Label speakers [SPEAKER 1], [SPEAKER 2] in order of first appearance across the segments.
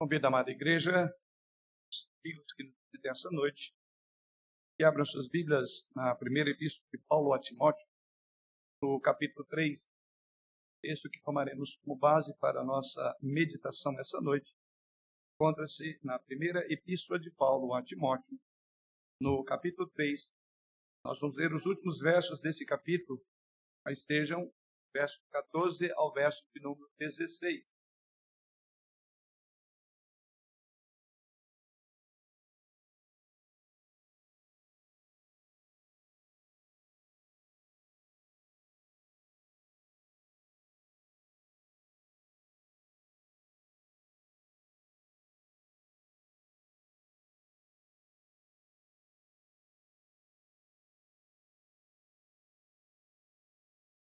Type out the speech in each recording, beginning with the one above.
[SPEAKER 1] Convido a amada igreja, os que nos visitem essa noite, que abram suas Bíblias na primeira epístola de Paulo a Timóteo, no capítulo 3, texto que tomaremos como base para a nossa meditação nessa noite. Encontra-se na primeira epístola de Paulo a Timóteo, no capítulo 3. Nós vamos ler os últimos versos desse capítulo, mas estejam verso 14 ao verso de número 16.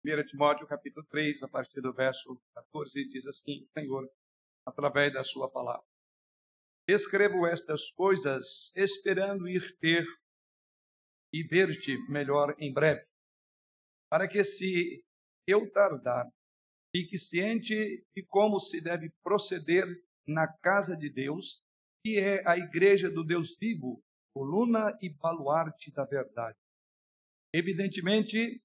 [SPEAKER 1] Primeira Timóteo, capítulo 3, a partir do verso 14, diz assim, Senhor, através da sua palavra. Escrevo estas coisas esperando ir ter e ver-te melhor em breve, para que se eu tardar, fique ciente de como se deve proceder na casa de Deus, que é a igreja do Deus vivo, coluna e baluarte da verdade. Evidentemente,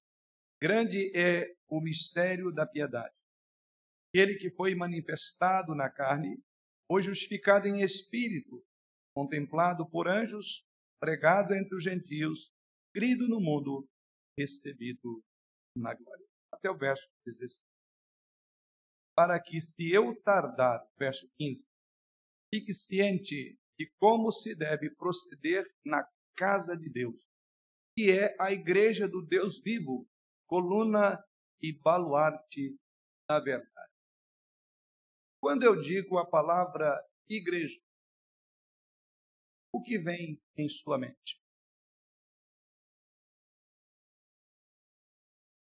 [SPEAKER 1] Grande é o mistério da piedade. Ele que foi manifestado na carne, foi justificado em espírito, contemplado por anjos, pregado entre os gentios, crido no mundo, recebido na glória. Até o verso 16. Para que, se eu tardar, verso 15, fique ciente de como se deve proceder na casa de Deus, que é a igreja do Deus vivo, coluna e baluarte da verdade. Quando eu digo a palavra igreja, o que vem em sua mente?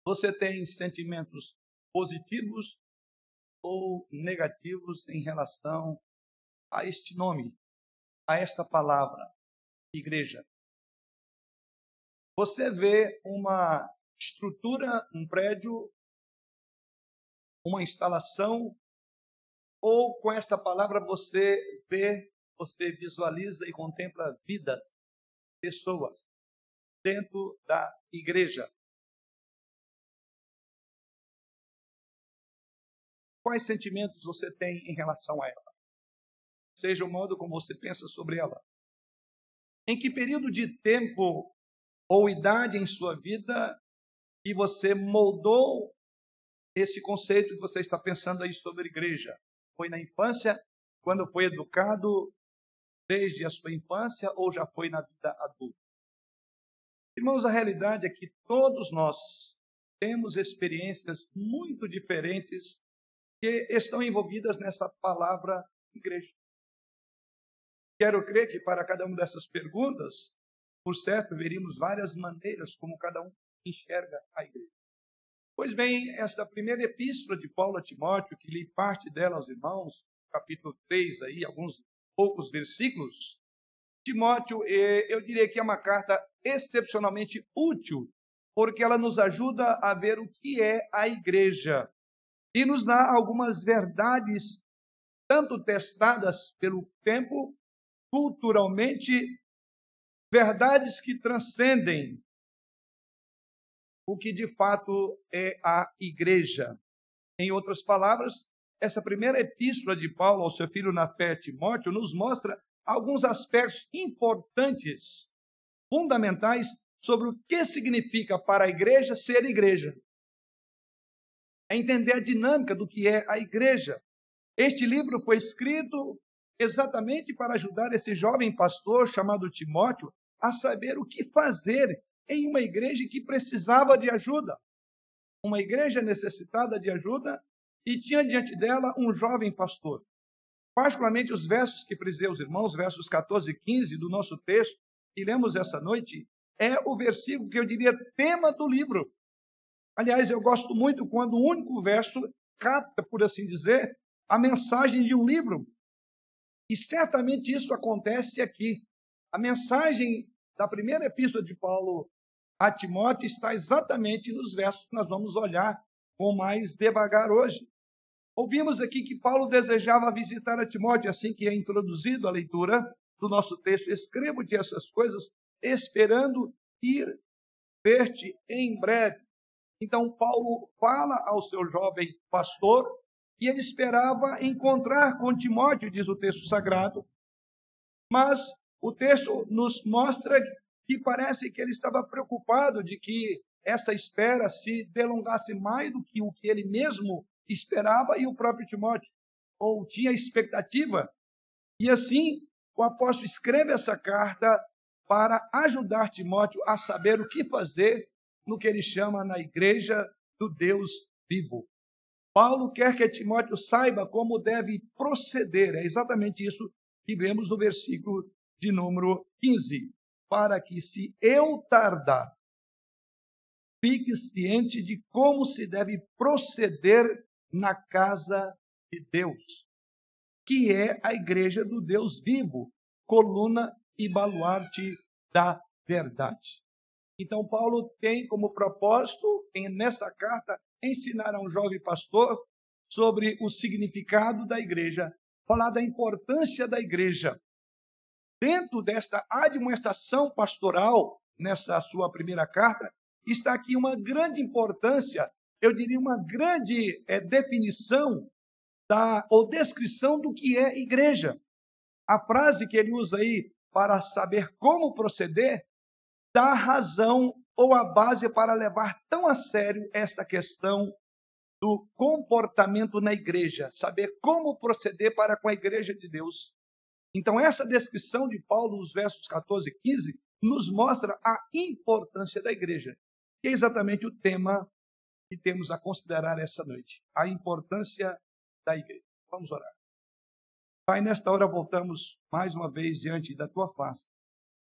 [SPEAKER 1] Você tem sentimentos positivos ou negativos em relação a este nome, a esta palavra, igreja? Você vê uma estrutura, um prédio, uma instalação, ou com esta palavra você vê, você visualiza e contempla vidas, pessoas dentro da igreja. Quais sentimentos você tem em relação a ela? Seja o modo como você pensa sobre ela. Em que período de tempo ou idade em sua vida e você moldou esse conceito que você está pensando aí sobre igreja? Foi na infância, quando foi educado desde a sua infância ou já foi na vida adulta? Irmãos, a realidade é que todos nós temos experiências muito diferentes que estão envolvidas nessa palavra igreja. Quero crer que para cada uma dessas perguntas, por certo, veríamos várias maneiras como cada um enxerga a igreja. Pois bem, esta primeira epístola de Paulo a Timóteo, que li parte dela aos irmãos, capítulo 3, aí, alguns poucos versículos, Timóteo, eh, eu diria que é uma carta excepcionalmente útil, porque ela nos ajuda a ver o que é a igreja e nos dá algumas verdades, tanto testadas pelo tempo, culturalmente, verdades que transcendem o que de fato é a igreja. Em outras palavras, essa primeira epístola de Paulo ao seu filho na fé, Timóteo, nos mostra alguns aspectos importantes, fundamentais, sobre o que significa para a igreja ser igreja. É entender a dinâmica do que é a igreja. Este livro foi escrito exatamente para ajudar esse jovem pastor chamado Timóteo a saber o que fazer em uma igreja que precisava de ajuda. Uma igreja necessitada de ajuda e tinha diante dela um jovem pastor. Particularmente os versos que frisei os irmãos, versos 14 e 15 do nosso texto, que lemos essa noite, é o versículo que eu diria tema do livro. Aliás, eu gosto muito quando o único verso capta, por assim dizer, a mensagem de um livro. E certamente isso acontece aqui. A mensagem da primeira epístola de Paulo a Timóteo está exatamente nos versos que nós vamos olhar com mais devagar hoje. Ouvimos aqui que Paulo desejava visitar a Timóteo, assim que é introduzido a leitura do nosso texto. Escrevo-te essas coisas, esperando ir ver-te em breve. Então, Paulo fala ao seu jovem pastor e ele esperava encontrar com Timóteo, diz o texto sagrado, mas o texto nos mostra que parece que ele estava preocupado de que essa espera se delongasse mais do que o que ele mesmo esperava e o próprio Timóteo, ou tinha expectativa. E assim, o apóstolo escreve essa carta para ajudar Timóteo a saber o que fazer no que ele chama na igreja do Deus vivo. Paulo quer que Timóteo saiba como deve proceder. É exatamente isso que vemos no versículo de número 15. Para que, se eu tardar, fique ciente de como se deve proceder na casa de Deus, que é a igreja do Deus vivo, coluna e baluarte da verdade. Então, Paulo tem como propósito, nessa carta, ensinar a um jovem pastor sobre o significado da igreja, falar da importância da igreja. Dentro desta administração pastoral, nessa sua primeira carta, está aqui uma grande importância, eu diria uma grande é, definição da, ou descrição do que é igreja. A frase que ele usa aí, para saber como proceder, dá razão ou a base para levar tão a sério esta questão do comportamento na igreja, saber como proceder para com a igreja de Deus. Então, essa descrição de Paulo nos versos 14 e 15 nos mostra a importância da igreja, que é exatamente o tema que temos a considerar essa noite: a importância da igreja. Vamos orar. Pai, nesta hora voltamos mais uma vez diante da tua face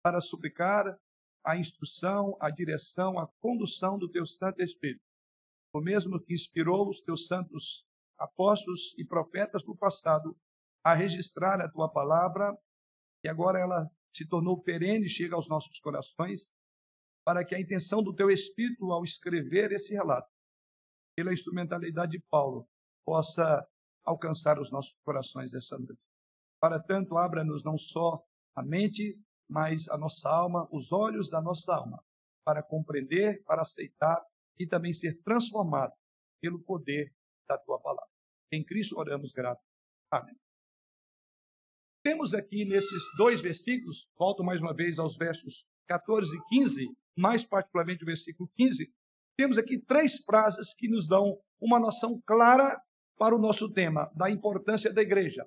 [SPEAKER 1] para suplicar a instrução, a direção, a condução do teu Santo Espírito. O mesmo que inspirou os teus santos apóstolos e profetas do passado a registrar a tua palavra, e agora ela se tornou perene, chega aos nossos corações, para que a intenção do teu Espírito ao escrever esse relato, pela instrumentalidade de Paulo, possa alcançar os nossos corações essa noite. Para tanto, abra-nos não só a mente, mas a nossa alma, os olhos da nossa alma, para compreender, para aceitar e também ser transformado pelo poder da tua palavra. Em Cristo oramos grato. Amém. Temos aqui nesses dois versículos, volto mais uma vez aos versos 14 e 15, mais particularmente o versículo 15, temos aqui três frases que nos dão uma noção clara para o nosso tema, da importância da igreja.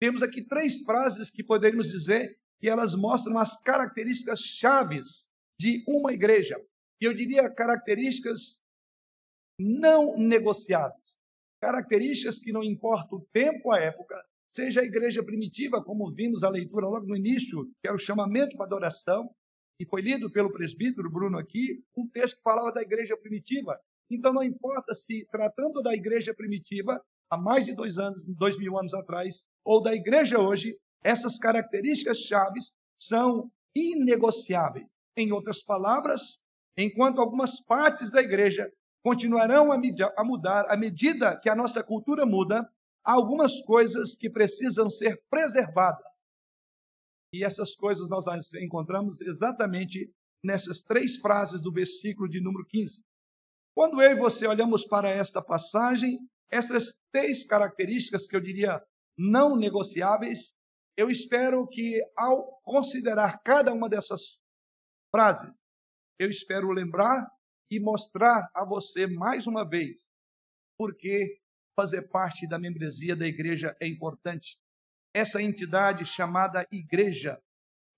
[SPEAKER 1] Temos aqui três frases que poderíamos dizer que elas mostram as características chaves de uma igreja. E eu diria características não negociáveis. Características que não importa o tempo, a época, seja a igreja primitiva, como vimos a leitura logo no início, que era o chamamento para adoração, e foi lido pelo presbítero Bruno aqui, um texto que falava da igreja primitiva. Então não importa se, tratando da igreja primitiva, há mais de dois anos, dois mil anos atrás, ou da igreja hoje, essas características chaves são inegociáveis. Em outras palavras, enquanto algumas partes da igreja continuarão a mudar à medida que a nossa cultura muda, há algumas coisas que precisam ser preservadas. E essas coisas nós encontramos exatamente nessas três frases do versículo de número 15. Quando eu e você olhamos para esta passagem, essas três características que eu diria não negociáveis eu espero que, ao considerar cada uma dessas frases, eu espero lembrar e mostrar a você mais uma vez porque fazer parte da membresia da igreja é importante. Essa entidade chamada igreja,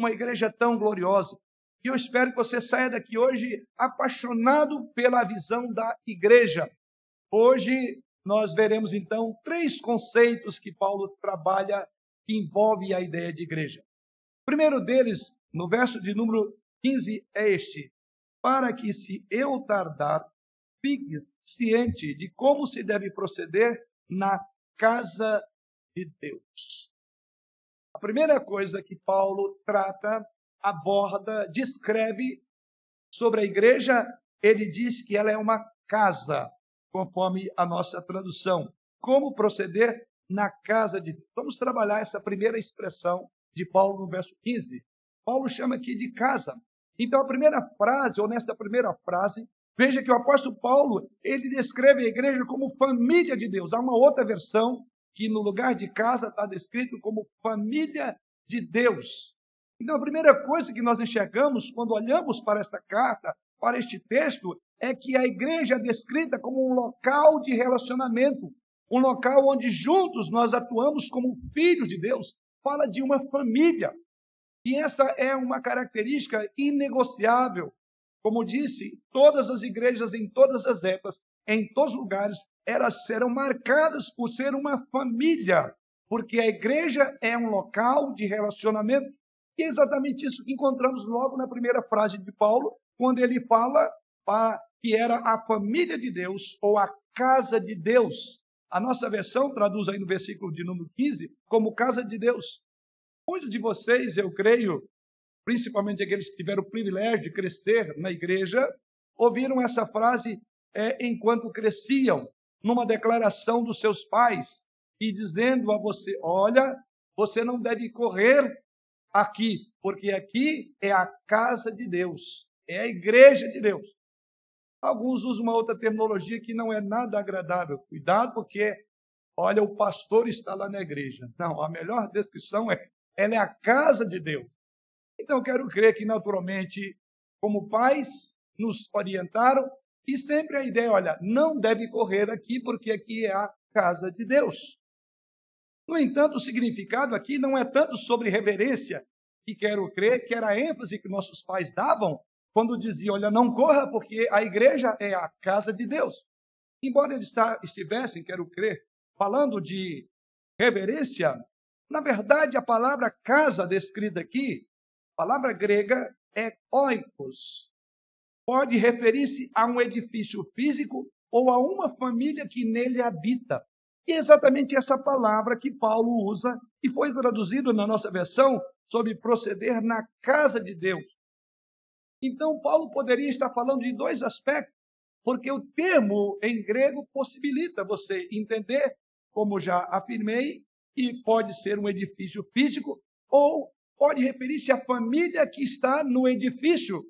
[SPEAKER 1] uma igreja tão gloriosa. E eu espero que você saia daqui hoje apaixonado pela visão da igreja. Hoje nós veremos então três conceitos que Paulo trabalha que envolve a ideia de igreja. O primeiro deles, no verso de número 15, é este: Para que, se eu tardar, fiques ciente de como se deve proceder na casa de Deus. A primeira coisa que Paulo trata, aborda, descreve sobre a igreja, ele diz que ela é uma casa, conforme a nossa tradução. como proceder na casa de Deus. Vamos trabalhar essa primeira expressão de Paulo no verso 15. Paulo chama aqui de casa. Então, a primeira frase, ou nesta primeira frase, veja que o apóstolo Paulo, ele descreve a igreja como família de Deus. Há uma outra versão que no lugar de casa está descrito como família de Deus. Então, a primeira coisa que nós enxergamos quando olhamos para esta carta, para este texto, é que a igreja é descrita como um local de relacionamento, um local onde juntos nós atuamos como filhos de Deus. Fala de uma família. E essa é uma característica inegociável. Como disse, todas as igrejas em todas as épocas, em todos os lugares, elas serão marcadas por ser uma família, porque a igreja é um local de relacionamento. E é exatamente isso que encontramos logo na primeira frase de Paulo, quando ele fala que era a família de Deus ou a casa de Deus. A nossa versão traduz aí no versículo de número 15 como casa de Deus. Muitos de vocês, eu creio, principalmente aqueles que tiveram o privilégio de crescer na igreja, ouviram essa frase é, enquanto cresciam, numa declaração dos seus pais, e dizendo a você: olha, você não deve correr aqui, porque aqui é a casa de Deus, é a igreja de Deus. Alguns usam uma outra terminologia que não é nada agradável. Cuidado, porque, olha, o pastor está lá na igreja. Não, a melhor descrição é: ela é a casa de Deus. Então, quero crer que, naturalmente, como pais, nos orientaram e sempre a ideia, olha, não deve correr aqui, porque aqui é a casa de Deus. No entanto, o significado aqui não é tanto sobre reverência, que quero crer que era a ênfase que nossos pais davam quando diziam, olha, não corra, porque a igreja é a casa de Deus. Embora eles estivessem, quero crer, falando de reverência, na verdade, a palavra casa descrita aqui, palavra grega é oikos. Pode referir-se a um edifício físico ou a uma família que nele habita. E é exatamente essa palavra que Paulo usa e foi traduzido na nossa versão sobre proceder na casa de Deus. Então, Paulo poderia estar falando de dois aspectos, porque o termo em grego possibilita você entender, como já afirmei, que pode ser um edifício físico ou pode referir-se à família que está no edifício.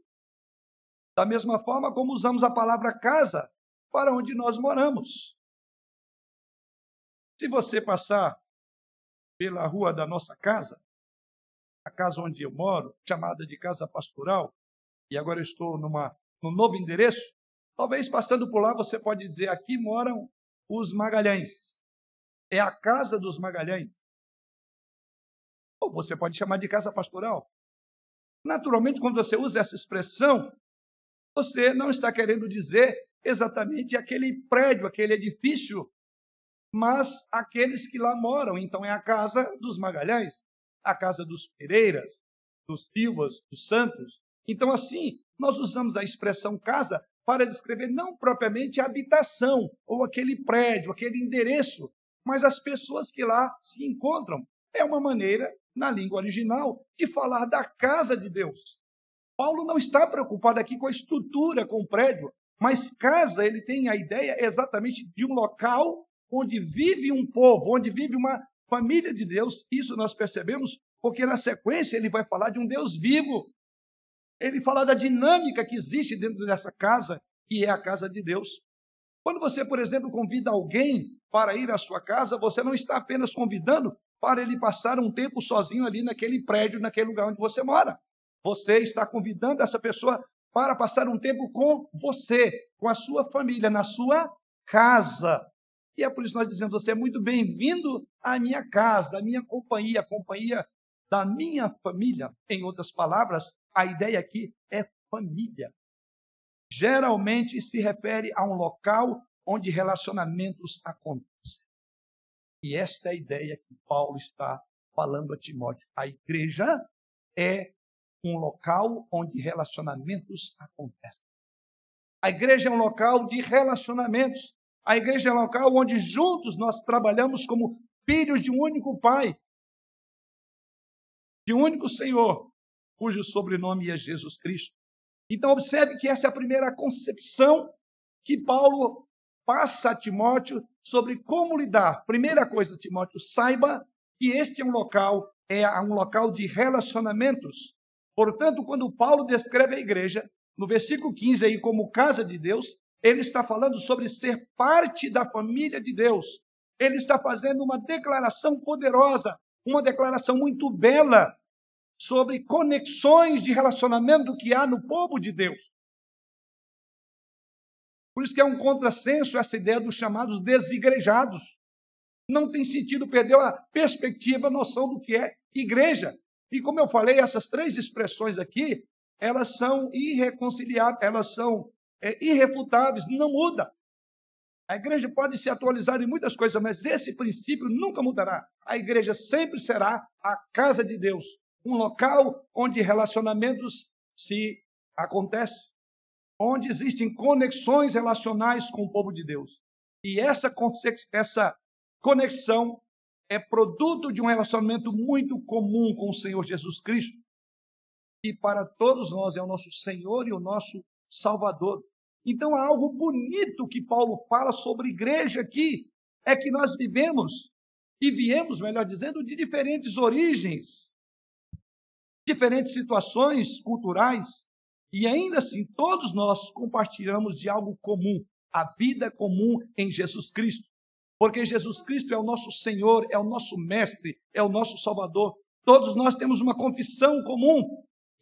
[SPEAKER 1] Da mesma forma como usamos a palavra casa para onde nós moramos. Se você passar pela rua da nossa casa, a casa onde eu moro, chamada de casa pastoral, e agora estou numa, num novo endereço, talvez passando por lá você pode dizer: aqui moram os Magalhães é a casa dos Magalhães. Ou você pode chamar de casa pastoral. Naturalmente, quando você usa essa expressão, você não está querendo dizer exatamente aquele prédio, aquele edifício, mas aqueles que lá moram. Então, é a casa dos Magalhães, a casa dos Pereiras, dos Silvas, dos Santos. Então, assim, nós usamos a expressão casa para descrever não propriamente a habitação ou aquele prédio, aquele endereço, mas as pessoas que lá se encontram. É uma maneira, na língua original, de falar da casa de Deus. Paulo não está preocupado aqui com a estrutura, com o prédio, mas casa, ele tem a ideia exatamente de um local onde vive um povo, onde vive uma família de Deus. Isso nós percebemos, porque na sequência ele vai falar de um Deus vivo. Ele fala da dinâmica que existe dentro dessa casa, que é a casa de Deus. Quando você, por exemplo, convida alguém para ir à sua casa, você não está apenas convidando para ele passar um tempo sozinho ali naquele prédio, naquele lugar onde você mora. Você está convidando essa pessoa para passar um tempo com você, com a sua família, na sua casa. E é por isso que nós dizemos: você é muito bem-vindo à minha casa, à minha companhia, a companhia da minha família. Em outras palavras, a ideia aqui é família. Geralmente se refere a um local onde relacionamentos acontecem. E esta é a ideia que Paulo está falando a Timóteo. A igreja é um local onde relacionamentos acontecem. A igreja é um local de relacionamentos. A igreja é um local onde juntos nós trabalhamos como filhos de um único Pai, de um único Senhor, cujo sobrenome é Jesus Cristo. Então, observe que essa é a primeira concepção que Paulo passa a Timóteo sobre como lidar. Primeira coisa, Timóteo, saiba que este é um local, é um local de relacionamentos. Portanto, quando Paulo descreve a igreja, no versículo 15 aí como casa de Deus, ele está falando sobre ser parte da família de Deus. Ele está fazendo uma declaração poderosa, uma declaração muito bela sobre conexões de relacionamento que há no povo de Deus. Por isso que é um contrassenso essa ideia dos chamados desigrejados. Não tem sentido, perdeu a perspectiva, a noção do que é igreja. E como eu falei, essas três expressões aqui, elas são irreconciliáveis, elas são é, irrefutáveis, não muda. A igreja pode se atualizar em muitas coisas, mas esse princípio nunca mudará. A igreja sempre será a casa de Deus, um local onde relacionamentos se acontecem, onde existem conexões relacionais com o povo de Deus. E essa, essa conexão é produto de um relacionamento muito comum com o Senhor Jesus Cristo, que para todos nós é o nosso Senhor e o nosso Salvador. Então há algo bonito que Paulo fala sobre igreja aqui, é que nós vivemos e viemos, melhor dizendo, de diferentes origens, diferentes situações culturais, e ainda assim todos nós compartilhamos de algo comum, a vida comum em Jesus Cristo. Porque Jesus Cristo é o nosso Senhor, é o nosso mestre, é o nosso Salvador. Todos nós temos uma confissão comum.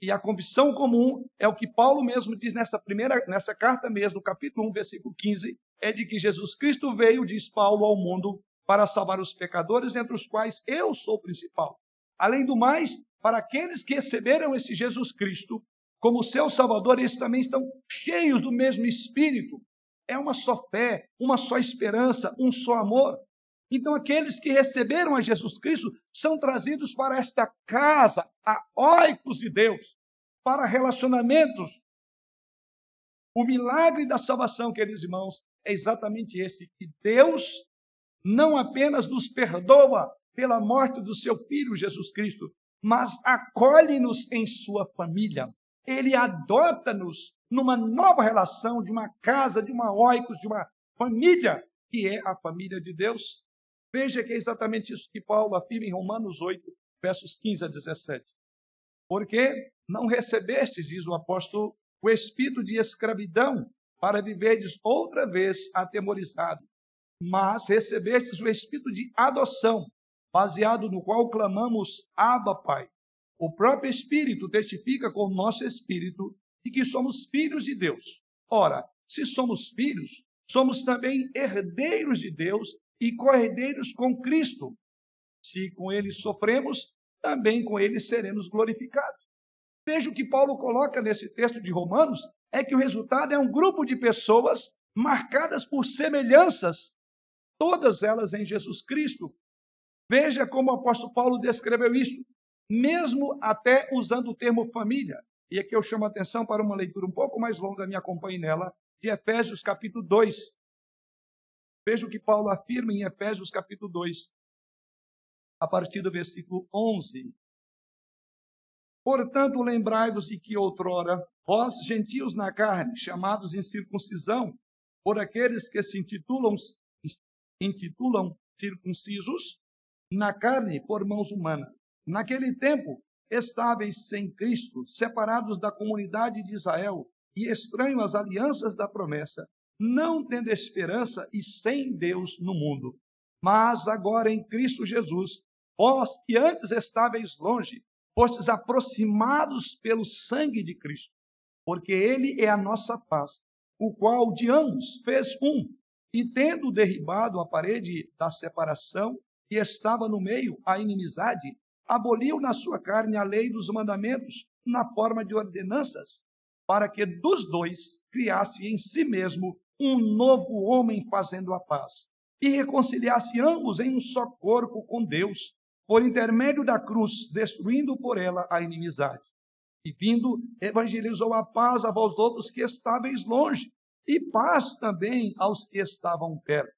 [SPEAKER 1] E a confissão comum é o que Paulo mesmo diz nessa primeira nessa carta mesmo, capítulo 1, versículo 15, é de que Jesus Cristo veio, diz Paulo, ao mundo para salvar os pecadores, entre os quais eu sou o principal. Além do mais, para aqueles que receberam esse Jesus Cristo como seu Salvador, eles também estão cheios do mesmo Espírito, é uma só fé, uma só esperança, um só amor. Então, aqueles que receberam a Jesus Cristo são trazidos para esta casa, a oicos de Deus, para relacionamentos. O milagre da salvação, queridos irmãos, é exatamente esse: que Deus não apenas nos perdoa pela morte do seu filho Jesus Cristo, mas acolhe-nos em sua família. Ele adota-nos numa nova relação de uma casa, de uma oicos, de uma família, que é a família de Deus. Veja que é exatamente isso que Paulo afirma em Romanos 8, versos 15 a 17. Porque não recebestes, diz o apóstolo, o espírito de escravidão para viverdes outra vez atemorizado, mas recebestes o espírito de adoção, baseado no qual clamamos Abba, Pai. O próprio Espírito testifica com o nosso espírito de que somos filhos de Deus. Ora, se somos filhos, somos também herdeiros de Deus e co-herdeiros com Cristo. Se com ele sofremos, também com ele seremos glorificados. Veja o que Paulo coloca nesse texto de Romanos: é que o resultado é um grupo de pessoas marcadas por semelhanças, todas elas em Jesus Cristo. Veja como o apóstolo Paulo descreveu isso, mesmo até usando o termo família. E aqui eu chamo a atenção para uma leitura um pouco mais longa, me acompanhe nela, de Efésios capítulo 2. Veja o que Paulo afirma em Efésios capítulo 2, a partir do versículo 11. Portanto, lembrai-vos de que outrora, vós, gentios na carne, chamados em circuncisão, por aqueles que se intitulam, intitulam circuncisos, na carne por mãos humanas. Naquele tempo, estáveis sem Cristo, separados da comunidade de Israel e estranhos às alianças da promessa, não tendo esperança e sem Deus no mundo. Mas agora em Cristo Jesus, vós que antes estáveis longe, fostes aproximados pelo sangue de Cristo, porque ele é a nossa paz, o qual de ambos fez um, e tendo derribado a parede da separação, que estava no meio a inimizade, aboliu na sua carne a lei dos mandamentos na forma de ordenanças, para que dos dois criasse em si mesmo um novo homem fazendo a paz, e reconciliasse ambos em um só corpo com Deus, por intermédio da cruz, destruindo por ela a inimizade. E vindo, evangelizou a paz a vós outros que estáveis longe, e paz também aos que estavam perto.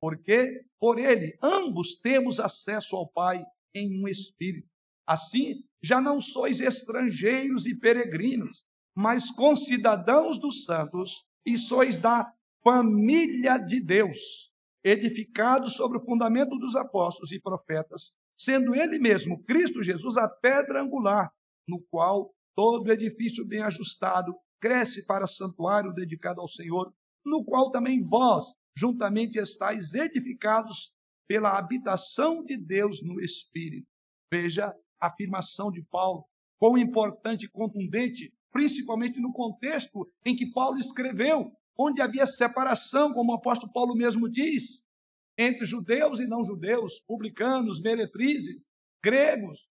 [SPEAKER 1] Porque por ele ambos temos acesso ao Pai em um espírito. Assim, já não sois estrangeiros e peregrinos, mas concidadãos dos santos, e sois da família de Deus, edificado sobre o fundamento dos apóstolos e profetas, sendo ele mesmo, Cristo Jesus, a pedra angular, no qual todo edifício bem ajustado cresce para santuário dedicado ao Senhor, no qual também vós juntamente estáis edificados pela habitação de Deus no Espírito. Veja a afirmação de Paulo, quão importante e contundente, principalmente no contexto em que Paulo escreveu, onde havia separação, como o apóstolo Paulo mesmo diz, entre judeus e não judeus, publicanos, meretrizes, gregos.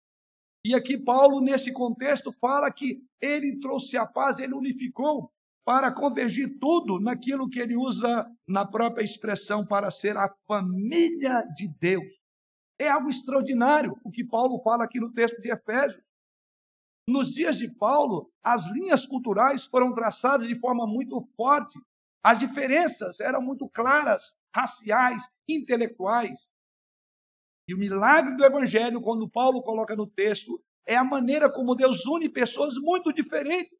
[SPEAKER 1] E aqui Paulo, nesse contexto, fala que ele trouxe a paz, ele unificou para convergir tudo naquilo que ele usa na própria expressão para ser a família de Deus. É algo extraordinário o que Paulo fala aqui no texto de Efésios. Nos dias de Paulo, as linhas culturais foram traçadas de forma muito forte. As diferenças eram muito claras, raciais, intelectuais. E o milagre do Evangelho, quando Paulo coloca no texto, é a maneira como Deus une pessoas muito diferentes.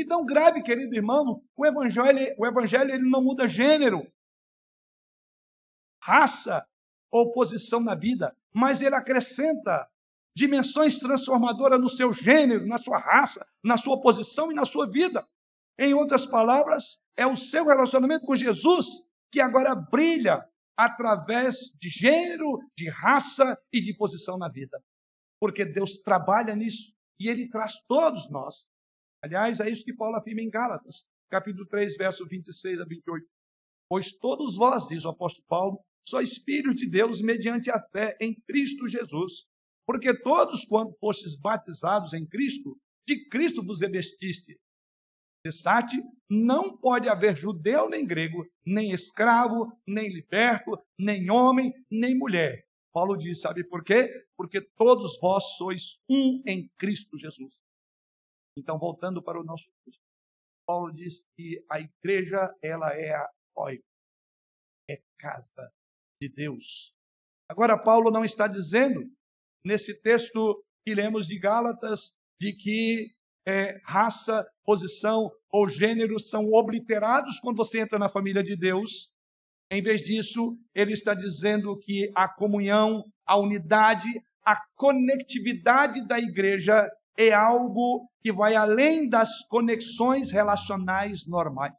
[SPEAKER 1] Então, grave, querido irmão, o Evangelho, o evangelho ele não muda gênero, raça ou posição na vida, mas ele acrescenta dimensões transformadoras no seu gênero, na sua raça, na sua posição e na sua vida. Em outras palavras, é o seu relacionamento com Jesus que agora brilha através de gênero, de raça e de posição na vida. Porque Deus trabalha nisso e ele traz todos nós. Aliás, é isso que Paulo afirma em Gálatas, capítulo 3, verso 26 a 28. Pois todos vós, diz o apóstolo Paulo, sois filhos de Deus mediante a fé em Cristo Jesus. Porque todos, quando fostes batizados em Cristo, de Cristo vos revestiste. Cessate, não pode haver judeu nem grego, nem escravo, nem liberto, nem homem, nem mulher. Paulo diz, sabe por quê? Porque todos vós sois um em Cristo Jesus. Então, voltando para o nosso texto, Paulo diz que a igreja, ela é a oi, é casa de Deus. Agora, Paulo não está dizendo, nesse texto que lemos de Gálatas, de que é, raça, posição ou gênero são obliterados quando você entra na família de Deus. Em vez disso, ele está dizendo que a comunhão, a unidade, a conectividade da igreja é algo que vai além das conexões relacionais normais.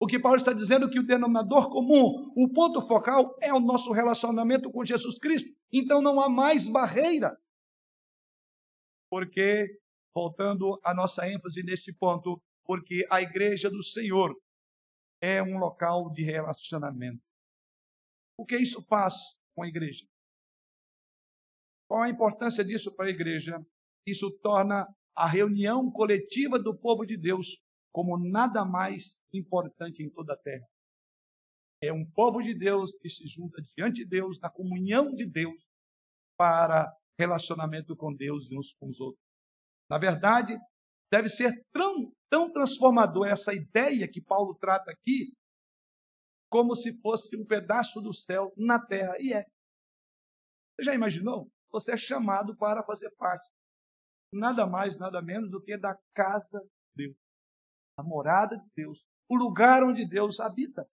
[SPEAKER 1] O que Paulo está dizendo é que o denominador comum, o ponto focal é o nosso relacionamento com Jesus Cristo. Então não há mais barreira. Porque, voltando à nossa ênfase neste ponto, porque a igreja do Senhor é um local de relacionamento. O que isso faz com a igreja? Qual a importância disso para a igreja? Isso torna a reunião coletiva do povo de Deus como nada mais importante em toda a terra. É um povo de Deus que se junta diante de Deus, na comunhão de Deus, para relacionamento com Deus e uns com os outros. Na verdade, deve ser tão, tão transformador essa ideia que Paulo trata aqui, como se fosse um pedaço do céu na terra. E é. Você já imaginou? Você é chamado para fazer parte nada mais, nada menos do que da casa de Deus, a morada de Deus, o lugar onde Deus habita.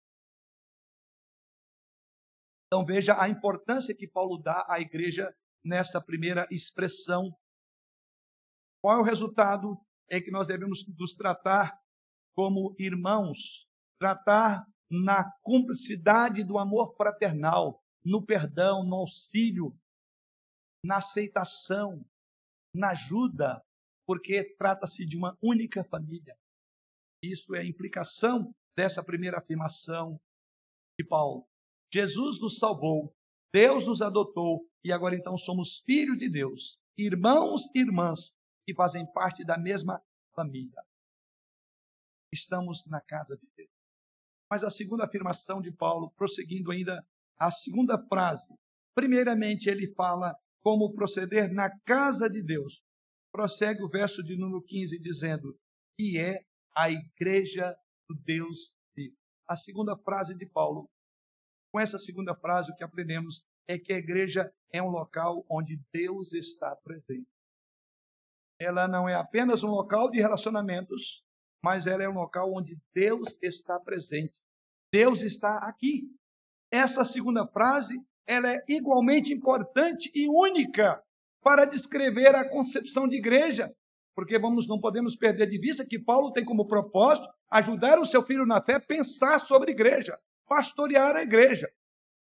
[SPEAKER 1] Então veja a importância que Paulo dá à igreja nesta primeira expressão. Qual é o resultado? É que nós devemos nos tratar como irmãos, tratar na cumplicidade do amor fraternal, no perdão, no auxílio, na aceitação, na ajuda, porque trata-se de uma única família. Isso é a implicação dessa primeira afirmação de Paulo. Jesus nos salvou, Deus nos adotou e agora então somos filhos de Deus, irmãos e irmãs que fazem parte da mesma família. Estamos na casa de Deus. Mas a segunda afirmação de Paulo, prosseguindo ainda a segunda frase, primeiramente ele fala como proceder na casa de Deus. Prossegue o verso de número 15 dizendo: que é a igreja do Deus vivo. A segunda frase de Paulo. Com essa segunda frase, o que aprendemos é que a igreja é um local onde Deus está presente. Ela não é apenas um local de relacionamentos, mas ela é um local onde Deus está presente. Deus está aqui. Essa segunda frase, ela é igualmente importante e única para descrever a concepção de igreja, porque vamos não podemos perder de vista que Paulo tem como propósito ajudar o seu filho na fé a pensar sobre a igreja, pastorear a igreja.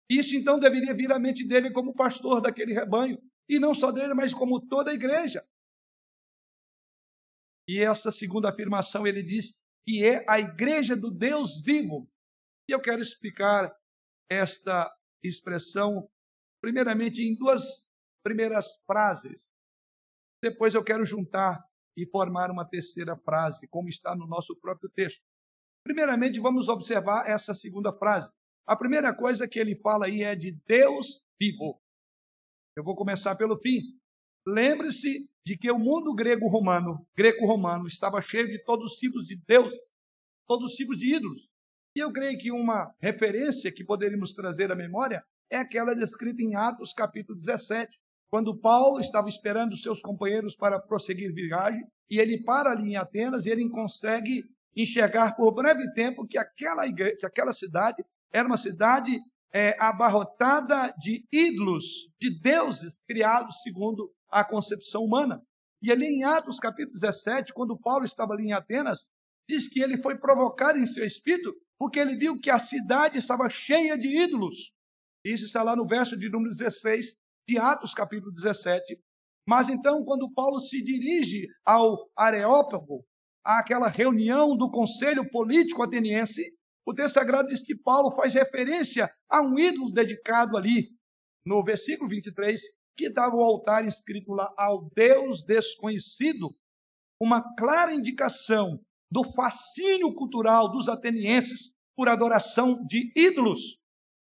[SPEAKER 1] Isso então deveria vir à mente dele como pastor daquele rebanho, e não só dele, mas como toda a igreja. E essa segunda afirmação ele diz que é a igreja do Deus vivo. E eu quero explicar esta expressão, primeiramente, em duas primeiras frases. Depois eu quero juntar e formar uma terceira frase, como está no nosso próprio texto. Primeiramente, vamos observar essa segunda frase. A primeira coisa que ele fala aí é de Deus vivo. Eu vou começar pelo fim. Lembre-se de que o mundo grego-romano, greco-romano, estava cheio de todos os tipos de deuses, todos os tipos de ídolos. E eu creio que uma referência que poderíamos trazer à memória é aquela descrita em Atos capítulo 17, quando Paulo estava esperando seus companheiros para prosseguir viagem, e ele para ali em Atenas e ele consegue enxergar por breve tempo que aquela, igreja, que aquela cidade era uma cidade é, abarrotada de ídolos, de deuses criados segundo a concepção humana. E ali em Atos capítulo 17, quando Paulo estava ali em Atenas, diz que ele foi provocado em seu espírito porque ele viu que a cidade estava cheia de ídolos. Isso está lá no verso de número 16 de Atos, capítulo 17. Mas então, quando Paulo se dirige ao Areópago, àquela reunião do conselho político ateniense, o texto sagrado diz que Paulo faz referência a um ídolo dedicado ali, no versículo 23, que estava o altar escrito lá ao Deus desconhecido, uma clara indicação do fascínio cultural dos atenienses por adoração de ídolos,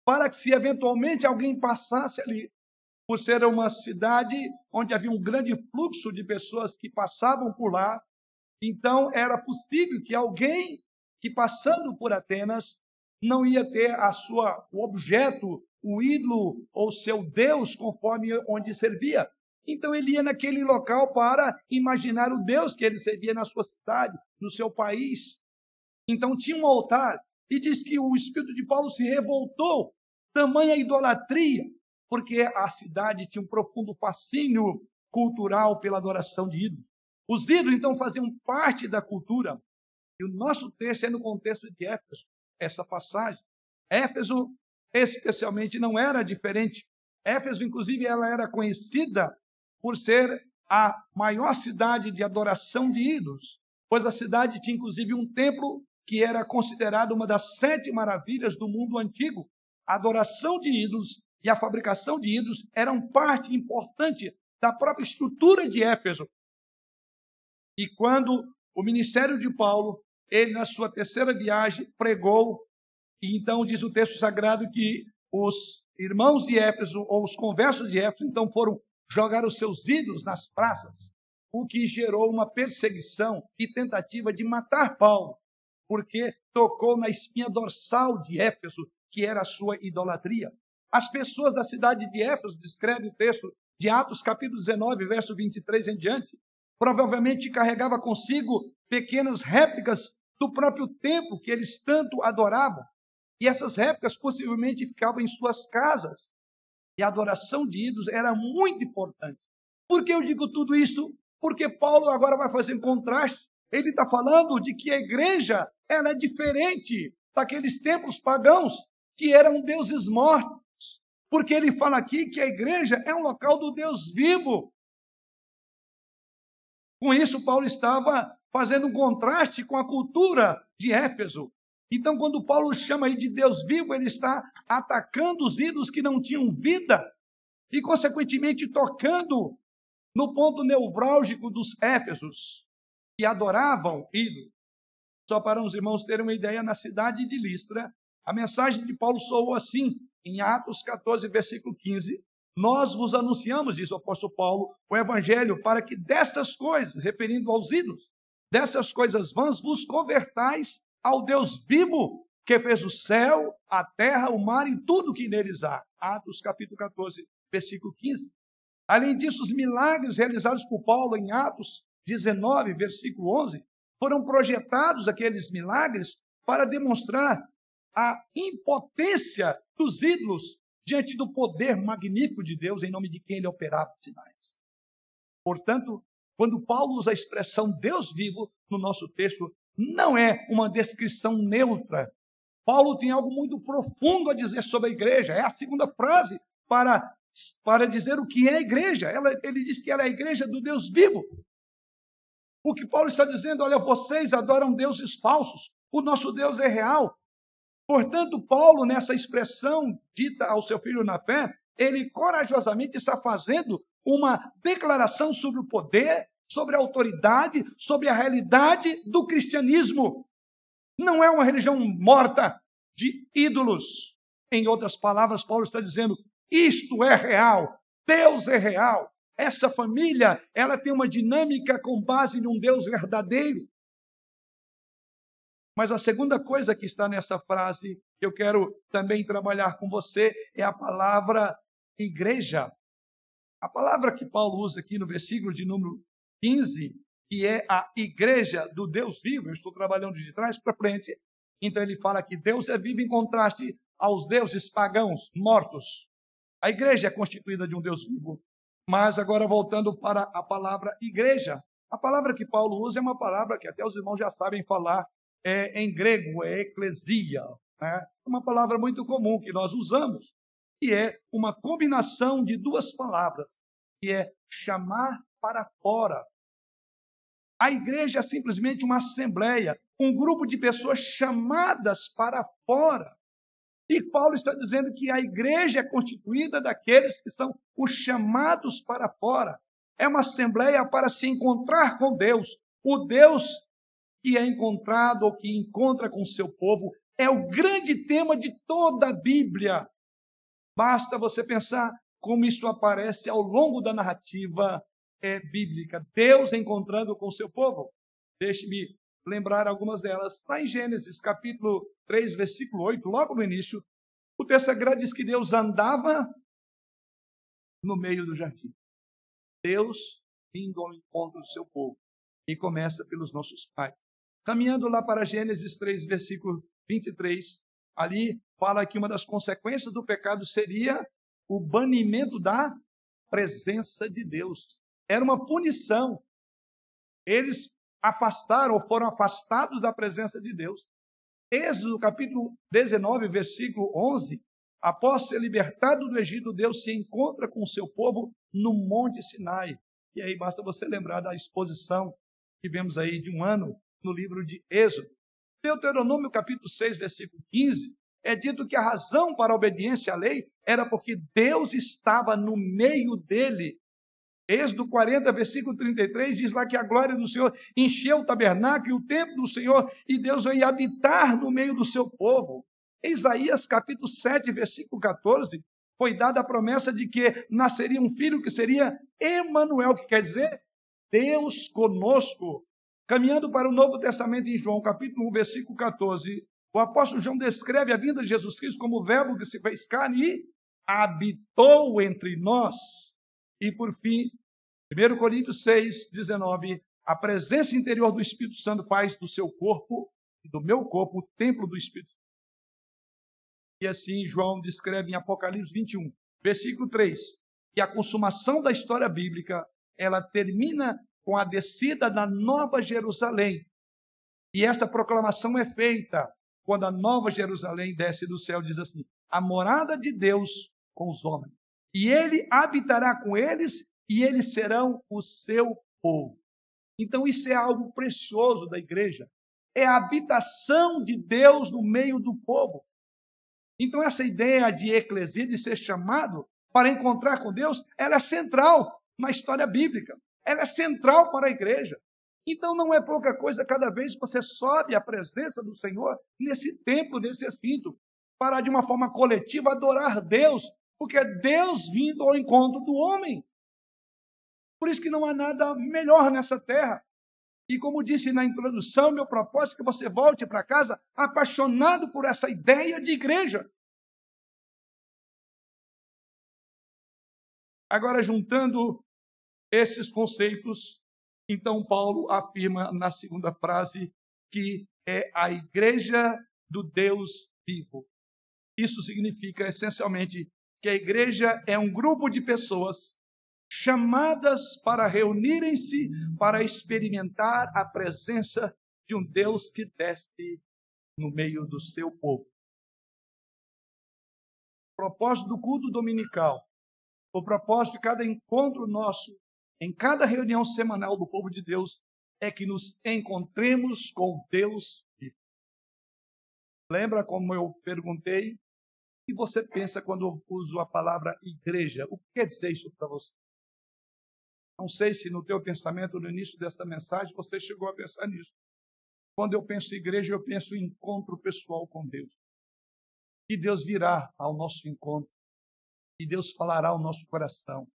[SPEAKER 1] para que se eventualmente alguém passasse ali, por ser uma cidade onde havia um grande fluxo de pessoas que passavam por lá, então era possível que alguém que passando por Atenas não ia ter a sua o objeto, o ídolo ou seu deus conforme onde servia. Então ele ia naquele local para imaginar o Deus que ele servia na sua cidade, no seu país. Então tinha um altar e diz que o espírito de Paulo se revoltou, tamanha idolatria, porque a cidade tinha um profundo fascínio cultural pela adoração de ídolos. Os ídolos então faziam parte da cultura. E o nosso texto é no contexto de Éfeso, essa passagem. Éfeso especialmente não era diferente. Éfeso, inclusive, ela era conhecida por ser a maior cidade de adoração de ídolos, pois a cidade tinha inclusive um templo que era considerado uma das sete maravilhas do mundo antigo. A adoração de ídolos e a fabricação de ídolos eram parte importante da própria estrutura de Éfeso. E quando o ministério de Paulo, ele na sua terceira viagem pregou, e então diz o texto sagrado que os irmãos de Éfeso, ou os conversos de Éfeso, então foram jogar os seus ídolos nas praças, o que gerou uma perseguição e tentativa de matar Paulo, porque tocou na espinha dorsal de Éfeso, que era a sua idolatria. As pessoas da cidade de Éfeso, descreve o texto de Atos, capítulo 19, verso 23 em diante, provavelmente carregava consigo pequenas réplicas do próprio templo que eles tanto adoravam. E essas réplicas possivelmente ficavam em suas casas. E a adoração de ídolos era muito importante. Por que eu digo tudo isso? Porque Paulo agora vai fazer um contraste. Ele está falando de que a igreja ela é diferente daqueles templos pagãos que eram deuses mortos. Porque ele fala aqui que a igreja é um local do Deus vivo. Com isso, Paulo estava fazendo um contraste com a cultura de Éfeso. Então, quando Paulo chama de Deus vivo, ele está atacando os ídolos que não tinham vida e, consequentemente, tocando no ponto nevrálgico dos Éfesos, que adoravam ídolos. Só para os irmãos terem uma ideia, na cidade de Listra, a mensagem de Paulo soou assim, em Atos 14, versículo 15. Nós vos anunciamos, diz o apóstolo Paulo, o evangelho, para que destas coisas, referindo aos ídolos, dessas coisas vãs, vos convertais ao Deus vivo que fez o céu, a terra, o mar e tudo que neles há. Atos capítulo 14, versículo 15. Além disso, os milagres realizados por Paulo em Atos 19, versículo 11, foram projetados aqueles milagres para demonstrar a impotência dos ídolos diante do poder magnífico de Deus em nome de quem ele operava sinais. Portanto, quando Paulo usa a expressão Deus vivo no nosso texto, não é uma descrição neutra. Paulo tem algo muito profundo a dizer sobre a igreja. É a segunda frase para, para dizer o que é a igreja. Ela, ele diz que ela é a igreja do Deus vivo. O que Paulo está dizendo, olha, vocês adoram deuses falsos, o nosso Deus é real. Portanto, Paulo, nessa expressão dita ao seu filho na fé, ele corajosamente está fazendo uma declaração sobre o poder, sobre a autoridade, sobre a realidade do cristianismo. Não é uma religião morta de ídolos. Em outras palavras, Paulo está dizendo: isto é real, Deus é real. Essa família, ela tem uma dinâmica com base num Deus verdadeiro. Mas a segunda coisa que está nessa frase, que eu quero também trabalhar com você, é a palavra igreja. A palavra que Paulo usa aqui no versículo de número 15, que é a igreja do Deus vivo, eu estou trabalhando de trás para frente. Então ele fala que Deus é vivo em contraste aos deuses pagãos mortos. A igreja é constituída de um Deus vivo. Mas agora voltando para a palavra igreja. A palavra que Paulo usa é uma palavra que até os irmãos já sabem falar é, em grego, é eclesia. Né? É uma palavra muito comum que nós usamos, que é uma combinação de duas palavras, que é chamar para fora. A igreja é simplesmente uma assembleia, um grupo de pessoas chamadas para fora. E Paulo está dizendo que a igreja é constituída daqueles que são os chamados para fora. É uma assembleia para se encontrar com Deus. O Deus que é encontrado ou que encontra com o seu povo é o grande tema de toda a Bíblia. Basta você pensar como isso aparece ao longo da narrativa é, bíblica. Deus encontrando com seu povo. Deixe-me lembrar algumas delas. Lá em Gênesis, capítulo 3, versículo 8, logo no início, o texto sagrado diz que Deus andava no meio do jardim. Deus indo ao encontro do seu povo. E começa pelos nossos pais. Caminhando lá para Gênesis 3, versículo 23, ali fala que uma das consequências do pecado seria o banimento da presença de Deus. Era uma punição. Eles afastaram ou foram afastados da presença de Deus. Êxodo capítulo 19, versículo 11, após ser libertado do Egito, Deus se encontra com o seu povo no Monte Sinai. E aí basta você lembrar da exposição que vemos aí de um ano no livro de Êxodo. Deuteronômio capítulo 6, versículo 15, é dito que a razão para a obediência à lei era porque Deus estava no meio dele Êxodo 40, versículo 33, diz lá que a glória do Senhor encheu o tabernáculo e o templo do Senhor, e Deus veio habitar no meio do seu povo. Isaías capítulo 7, versículo 14, foi dada a promessa de que nasceria um filho que seria Emanuel, que quer dizer Deus conosco. Caminhando para o Novo Testamento em João, capítulo 1, versículo 14, o apóstolo João descreve a vinda de Jesus Cristo como o verbo que se fez carne e habitou entre nós. E por fim, 1 Coríntios 6, 19, a presença interior do Espírito Santo faz do seu corpo e do meu corpo o templo do Espírito. E assim João descreve em Apocalipse 21, versículo 3, que a consumação da história bíblica, ela termina com a descida da Nova Jerusalém. E esta proclamação é feita quando a Nova Jerusalém desce do céu, diz assim: a morada de Deus com os homens e ele habitará com eles, e eles serão o seu povo. Então, isso é algo precioso da igreja. É a habitação de Deus no meio do povo. Então, essa ideia de eclesia, de ser chamado para encontrar com Deus, ela é central na história bíblica. Ela é central para a igreja. Então, não é pouca coisa cada vez que você sobe à presença do Senhor nesse templo, nesse recinto, para de uma forma coletiva adorar Deus porque é Deus vindo ao encontro do homem. Por isso que não há nada melhor nessa terra. E como disse na introdução, meu propósito é que você volte para casa apaixonado por essa ideia de igreja. Agora, juntando esses conceitos, Então, Paulo afirma na segunda frase que é a igreja do Deus vivo. Isso significa essencialmente que a igreja é um grupo de pessoas chamadas para reunirem-se para experimentar a presença de um Deus que desce no meio do seu povo. O propósito do culto dominical, o propósito de cada encontro nosso, em cada reunião semanal do povo de Deus, é que nos encontremos com Deus vivo. Lembra como eu perguntei? Que você pensa quando uso a palavra igreja? O que quer dizer isso para você? Não sei se no teu pensamento, no início desta mensagem, você chegou a pensar nisso. Quando eu penso igreja, eu penso em encontro pessoal com Deus. E Deus virá ao nosso encontro. E Deus falará ao nosso coração.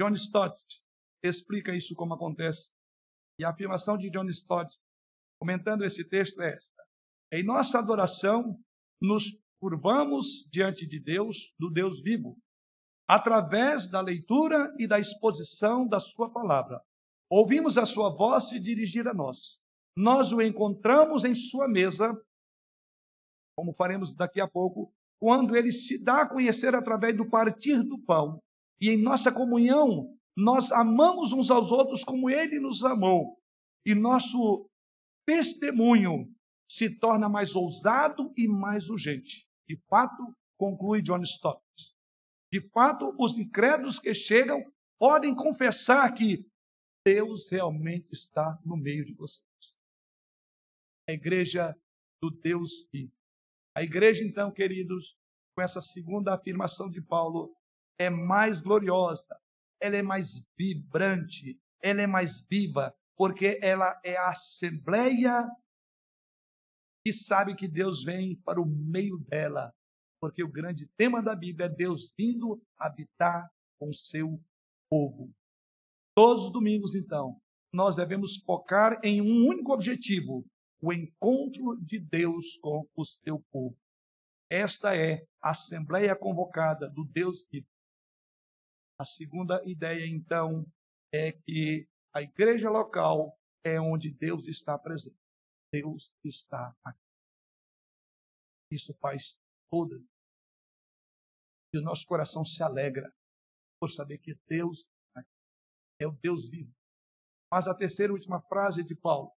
[SPEAKER 1] John Stott explica isso como acontece. E a afirmação de John Stott, comentando esse texto, é Em nossa adoração, nos curvamos diante de Deus, do Deus vivo, através da leitura e da exposição da Sua palavra. Ouvimos a Sua voz se dirigir a nós. Nós o encontramos em Sua mesa, como faremos daqui a pouco, quando ele se dá a conhecer através do partir do pão. E em nossa comunhão, nós amamos uns aos outros como ele nos amou. E nosso testemunho se torna mais ousado e mais urgente. De fato, conclui John Stott. De fato, os incrédulos que chegam podem confessar que Deus realmente está no meio de vocês. A igreja do Deus vivo. A igreja, então, queridos, com essa segunda afirmação de Paulo, é mais gloriosa, ela é mais vibrante, ela é mais viva, porque ela é a assembleia que sabe que Deus vem para o meio dela porque o grande tema da Bíblia é Deus vindo habitar com o seu povo. Todos os domingos, então, nós devemos focar em um único objetivo: o encontro de Deus com o seu povo. Esta é a assembleia convocada do Deus vivo. A segunda ideia, então, é que a igreja local é onde Deus está presente. Deus está aqui. Isso faz toda. E o nosso coração se alegra por saber que Deus é o Deus vivo. Mas a terceira e última frase de Paulo,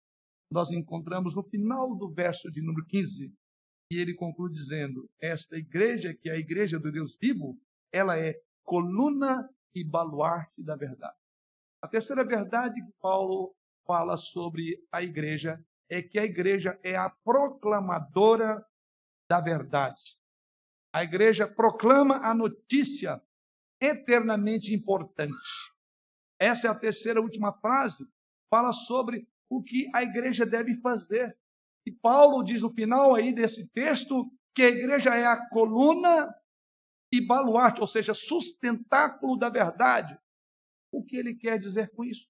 [SPEAKER 1] nós encontramos no final do verso de número 15, e ele conclui dizendo: Esta igreja, que é a igreja do Deus vivo, ela é coluna e baluarte da verdade. A terceira verdade que Paulo fala sobre a igreja é que a igreja é a proclamadora da verdade. A igreja proclama a notícia eternamente importante. Essa é a terceira última frase. Fala sobre o que a igreja deve fazer. E Paulo diz no final aí desse texto que a igreja é a coluna e baluarte, ou seja, sustentáculo da verdade. O que ele quer dizer com isso?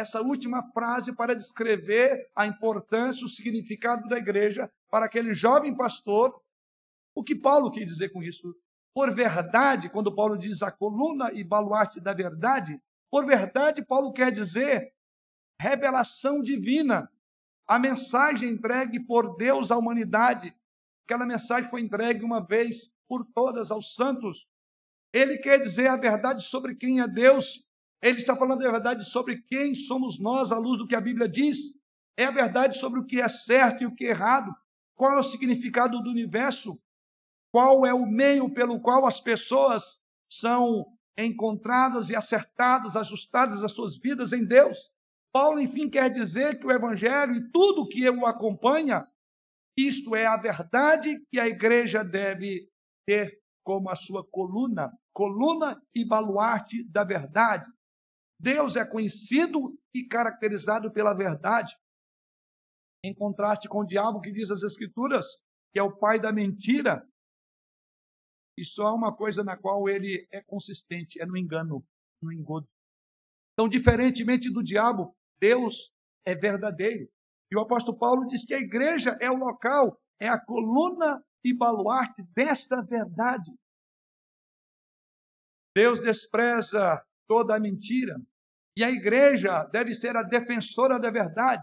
[SPEAKER 1] Essa última frase para descrever a importância, o significado da igreja para aquele jovem pastor. O que Paulo quer dizer com isso? Por verdade, quando Paulo diz a coluna e baluarte da verdade, por verdade, Paulo quer dizer revelação divina, a mensagem entregue por Deus à humanidade. Aquela mensagem foi entregue uma vez por todas aos santos. Ele quer dizer a verdade sobre quem é Deus. Ele está falando a verdade sobre quem somos nós, à luz do que a Bíblia diz. É a verdade sobre o que é certo e o que é errado. Qual é o significado do universo? Qual é o meio pelo qual as pessoas são encontradas e acertadas, ajustadas as suas vidas em Deus? Paulo, enfim, quer dizer que o Evangelho e tudo que o acompanha, isto é a verdade que a igreja deve ter como a sua coluna, coluna e baluarte da verdade. Deus é conhecido e caracterizado pela verdade em contraste com o diabo que diz as Escrituras, que é o pai da mentira. E só há uma coisa na qual ele é consistente, é no engano, no engodo. Então, diferentemente do diabo, Deus é verdadeiro. E o apóstolo Paulo diz que a igreja é o local, é a coluna e baluarte desta verdade. Deus despreza toda a mentira. E a igreja deve ser a defensora da verdade.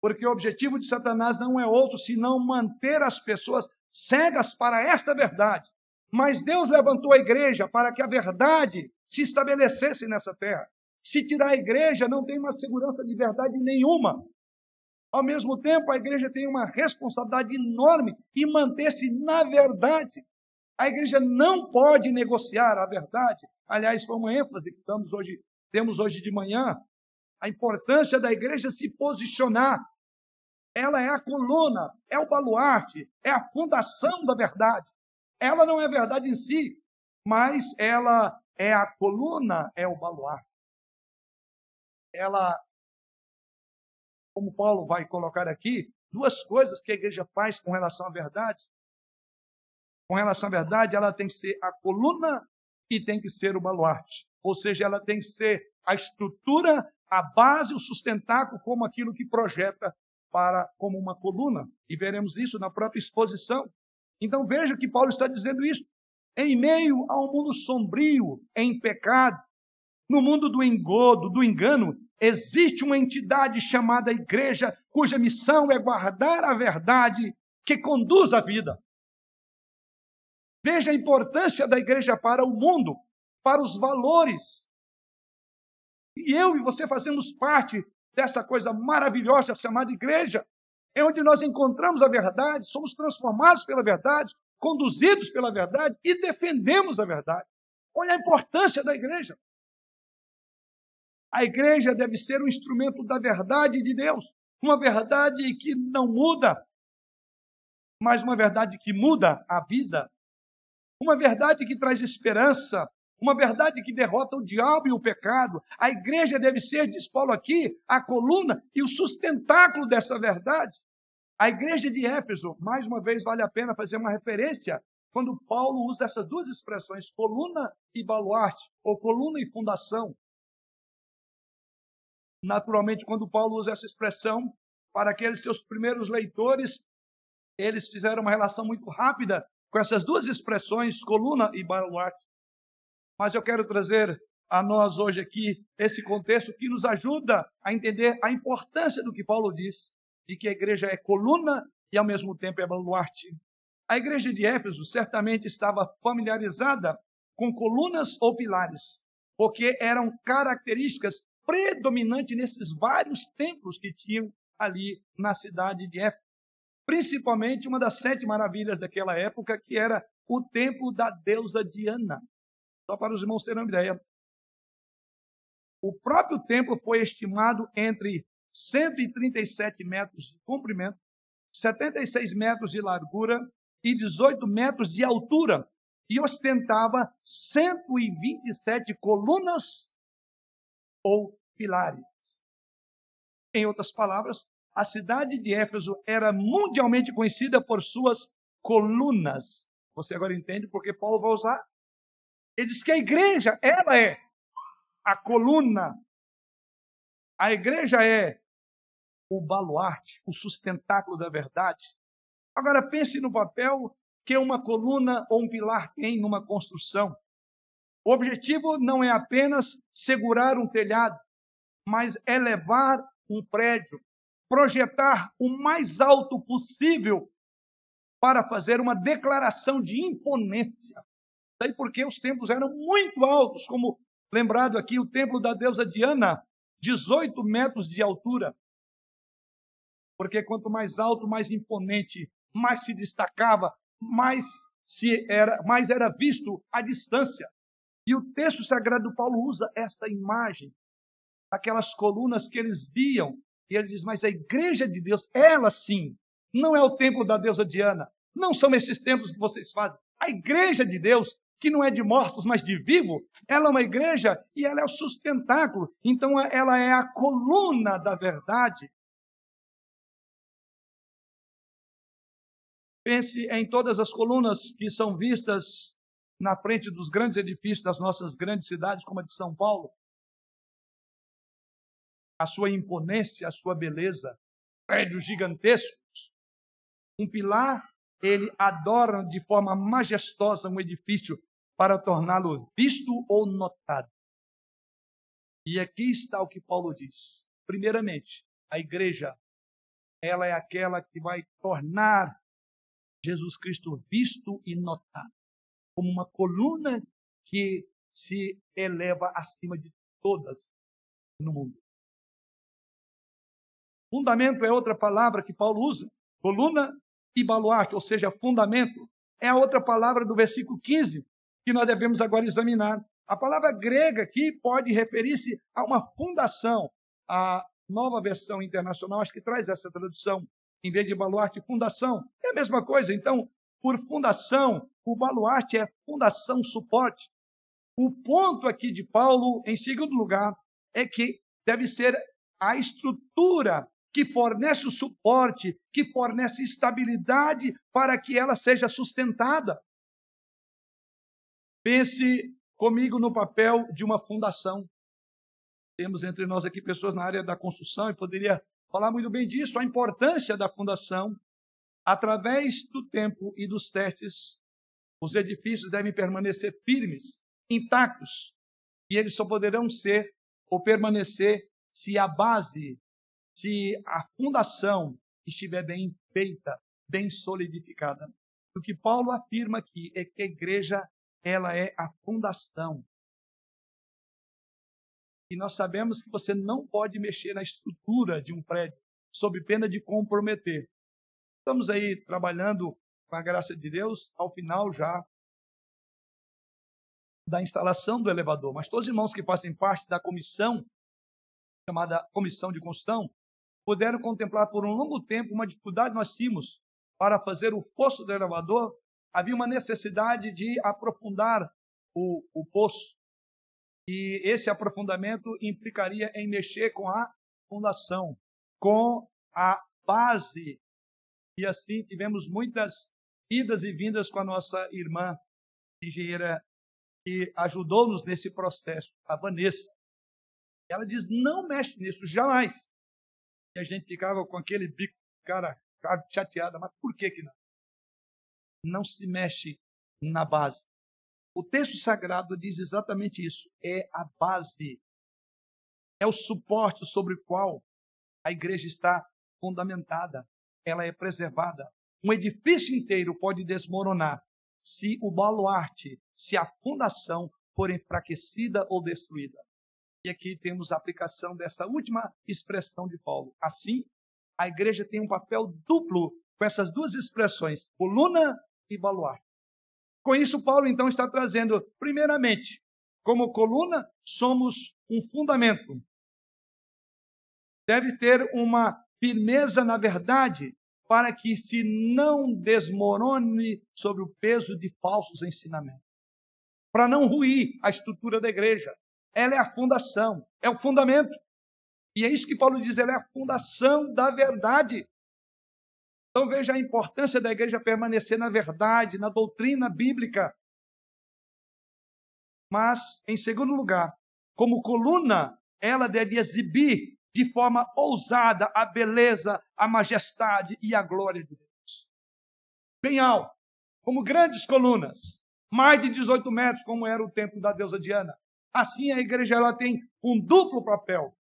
[SPEAKER 1] Porque o objetivo de Satanás não é outro senão manter as pessoas cegas para esta verdade. Mas Deus levantou a igreja para que a verdade se estabelecesse nessa terra. Se tirar a igreja, não tem uma segurança de verdade nenhuma. Ao mesmo tempo, a igreja tem uma responsabilidade enorme em manter-se na verdade. A igreja não pode negociar a verdade. Aliás, foi uma ênfase que estamos hoje, temos hoje de manhã, a importância da igreja se posicionar. Ela é a coluna, é o baluarte, é a fundação da verdade. Ela não é verdade em si, mas ela é a coluna, é o baluarte. Ela, como Paulo vai colocar aqui, duas coisas que a igreja faz com relação à verdade. Com relação à verdade, ela tem que ser a coluna e tem que ser o baluarte. Ou seja, ela tem que ser a estrutura, a base, o sustentáculo, como aquilo que projeta para como uma coluna. E veremos isso na própria exposição. Então veja que Paulo está dizendo isso. Em meio a um mundo sombrio, em pecado, no mundo do engodo, do engano, existe uma entidade chamada igreja, cuja missão é guardar a verdade que conduz a vida. Veja a importância da igreja para o mundo, para os valores. E eu e você fazemos parte dessa coisa maravilhosa chamada igreja, é onde nós encontramos a verdade, somos transformados pela verdade, conduzidos pela verdade e defendemos a verdade. Olha a importância da igreja. A igreja deve ser um instrumento da verdade de Deus, uma verdade que não muda, mas uma verdade que muda a vida, uma verdade que traz esperança, uma verdade que derrota o diabo e o pecado. A igreja deve ser, diz Paulo aqui, a coluna e o sustentáculo dessa verdade. A igreja de Éfeso, mais uma vez, vale a pena fazer uma referência quando Paulo usa essas duas expressões, coluna e baluarte, ou coluna e fundação. Naturalmente, quando Paulo usa essa expressão, para aqueles seus primeiros leitores, eles fizeram uma relação muito rápida com essas duas expressões, coluna e baluarte. Mas eu quero trazer a nós hoje aqui esse contexto que nos ajuda a entender a importância do que Paulo diz, de que a igreja é coluna e ao mesmo tempo é baluarte. A igreja de Éfeso certamente estava familiarizada com colunas ou pilares, porque eram características predominantes nesses vários templos que tinham ali na cidade de Éfeso. Principalmente uma das sete maravilhas daquela época, que era o templo da deusa Diana. Só para os irmãos terem uma ideia. O próprio templo foi estimado entre 137 metros de comprimento, 76 metros de largura e 18 metros de altura, e ostentava 127 colunas ou pilares. Em outras palavras, a cidade de Éfeso era mundialmente conhecida por suas colunas. Você agora entende porque Paulo vai usar ele diz que a igreja, ela é a coluna. A igreja é o baluarte, o sustentáculo da verdade. Agora pense no papel que uma coluna ou um pilar tem numa construção. O objetivo não é apenas segurar um telhado, mas elevar um prédio, projetar o mais alto possível para fazer uma declaração de imponência. Daí porque os templos eram muito altos, como lembrado aqui, o templo da deusa Diana, 18 metros de altura. Porque quanto mais alto, mais imponente, mais se destacava, mais se era, mais era visto à distância. E o texto sagrado do Paulo usa esta imagem, aquelas colunas que eles viam. E ele diz: Mas a igreja de Deus, ela sim, não é o templo da deusa Diana. Não são esses templos que vocês fazem. A igreja de Deus que não é de mortos, mas de vivo, ela é uma igreja e ela é o sustentáculo. Então ela é a coluna da verdade. Pense em todas as colunas que são vistas na frente dos grandes edifícios das nossas grandes cidades, como a de São Paulo. A sua imponência, a sua beleza, prédios gigantescos. Um pilar, ele adora de forma majestosa um edifício para torná-lo visto ou notado. E aqui está o que Paulo diz. Primeiramente, a igreja, ela é aquela que vai tornar Jesus Cristo visto e notado, como uma coluna que se eleva acima de todas no mundo. Fundamento é outra palavra que Paulo usa. Coluna e baluarte, ou seja, fundamento, é a outra palavra do versículo 15 que nós devemos agora examinar. A palavra grega aqui pode referir-se a uma fundação. A nova versão internacional acho que traz essa tradução, em vez de baluarte, fundação. É a mesma coisa. Então, por fundação, o baluarte é fundação, suporte. O ponto aqui de Paulo, em segundo lugar, é que deve ser a estrutura que fornece o suporte, que fornece estabilidade para que ela seja sustentada. Pense comigo no papel de uma fundação. Temos entre nós aqui pessoas na área da construção e poderia falar muito bem disso, a importância da fundação. Através do tempo e dos testes, os edifícios devem permanecer firmes, intactos, e eles só poderão ser ou permanecer se a base, se a fundação estiver bem feita, bem solidificada. O que Paulo afirma aqui é que a igreja ela é a fundação. E nós sabemos que você não pode mexer na estrutura de um prédio sob pena de comprometer. Estamos aí trabalhando com a graça de Deus, ao final já da instalação do elevador. Mas todos os irmãos que fazem parte da comissão, chamada Comissão de Construção, puderam contemplar por um longo tempo uma dificuldade que nós tínhamos para fazer o fosso do elevador havia uma necessidade de aprofundar o, o poço. E esse aprofundamento implicaria em mexer com a fundação, com a base. E assim tivemos muitas idas e vindas com a nossa irmã engenheira que ajudou-nos nesse processo, a Vanessa. Ela diz: não mexe nisso, jamais. E a gente ficava com aquele bico, cara, chateada, mas por que que não? Não se mexe na base. O texto sagrado diz exatamente isso. É a base. É o suporte sobre o qual a igreja está fundamentada. Ela é preservada. Um edifício inteiro pode desmoronar se o baluarte, se a fundação for enfraquecida ou destruída. E aqui temos a aplicação dessa última expressão de Paulo. Assim, a igreja tem um papel duplo com essas duas expressões, coluna e baluarte. Com isso, Paulo então está trazendo, primeiramente, como coluna, somos um fundamento. Deve ter uma firmeza na verdade para que se não desmorone sobre o peso de falsos ensinamentos. Para não ruir a estrutura da igreja. Ela é a fundação, é o fundamento. E é isso que Paulo diz, ela é a fundação da verdade. Então veja a importância da igreja permanecer na verdade, na doutrina bíblica. Mas, em segundo lugar, como coluna, ela deve exibir de forma ousada a beleza, a majestade e a glória de Deus. Bem alto, como grandes colunas, mais de 18 metros, como era o templo da deusa Diana. Assim, a igreja ela tem um duplo papel,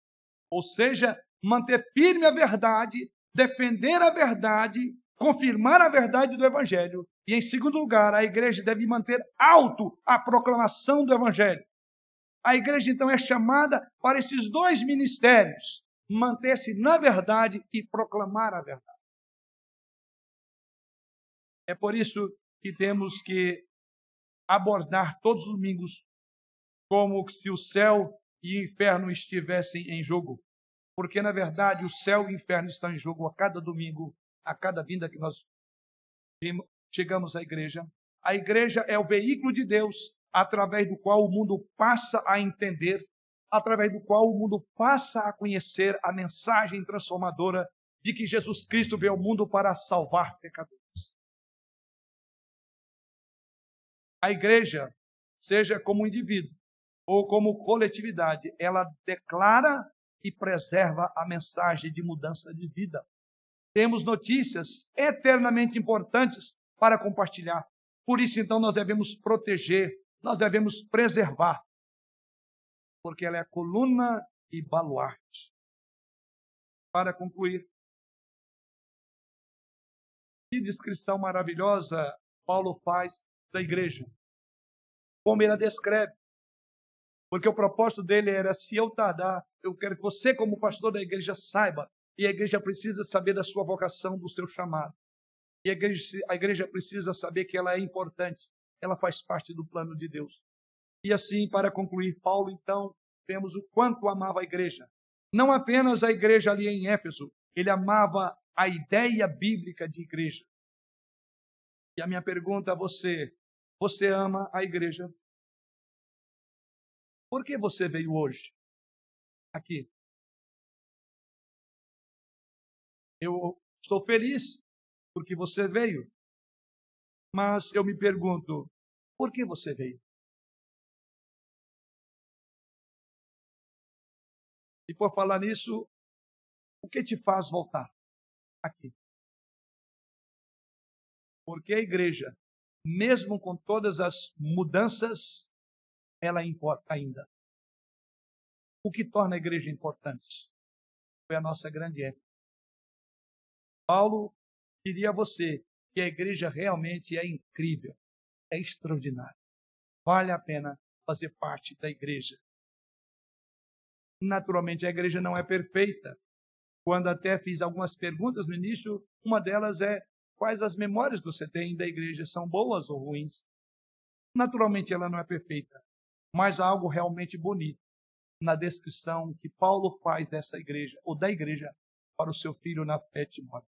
[SPEAKER 1] ou seja, manter firme a verdade defender a verdade, confirmar a verdade do Evangelho. E, em segundo lugar, a igreja deve manter alto a proclamação do Evangelho. A igreja, então, é chamada para esses dois ministérios: manter-se na verdade e proclamar a verdade. É por isso que temos que abordar todos os domingos como se o céu e o inferno estivessem em jogo porque na verdade o céu e o inferno estão em jogo a cada domingo, a cada vinda que nós chegamos à igreja. A igreja é o veículo de Deus através do qual o mundo passa a entender, através do qual o mundo passa a conhecer a mensagem transformadora de que Jesus Cristo veio ao mundo para salvar pecadores. A igreja, seja como indivíduo ou como coletividade, ela declara e preserva a mensagem de mudança de vida. Temos notícias eternamente importantes para compartilhar. Por isso, então, nós devemos proteger nós devemos preservar, porque ela é coluna e baluarte. Para concluir, que descrição maravilhosa Paulo faz da igreja. Como ele a descreve. Porque o propósito dele era: se eu tardar, eu quero que você, como pastor da igreja, saiba. E a igreja precisa saber da sua vocação, do seu chamado. E a igreja, a igreja precisa saber que ela é importante. Ela faz parte do plano de Deus. E assim, para concluir, Paulo, então, vemos o quanto amava a igreja. Não apenas a igreja ali em Éfeso, ele amava a ideia bíblica de igreja. E a minha pergunta a você: você ama a igreja? Por que você veio hoje aqui? Eu estou feliz porque você veio, mas eu me pergunto: por que você veio? E por falar nisso, o que te faz voltar aqui? Porque a igreja, mesmo com todas as mudanças, ela importa ainda. O que torna a igreja importante foi a nossa grande época. Paulo diria a você que a igreja realmente é incrível, é extraordinária. Vale a pena fazer parte da igreja. Naturalmente, a igreja não é perfeita. Quando até fiz algumas perguntas no início, uma delas é quais as memórias você tem da igreja, são boas ou ruins? Naturalmente, ela não é perfeita, mas há algo realmente bonito na descrição que Paulo faz dessa igreja, ou da igreja, para o seu filho na fé Timóteo.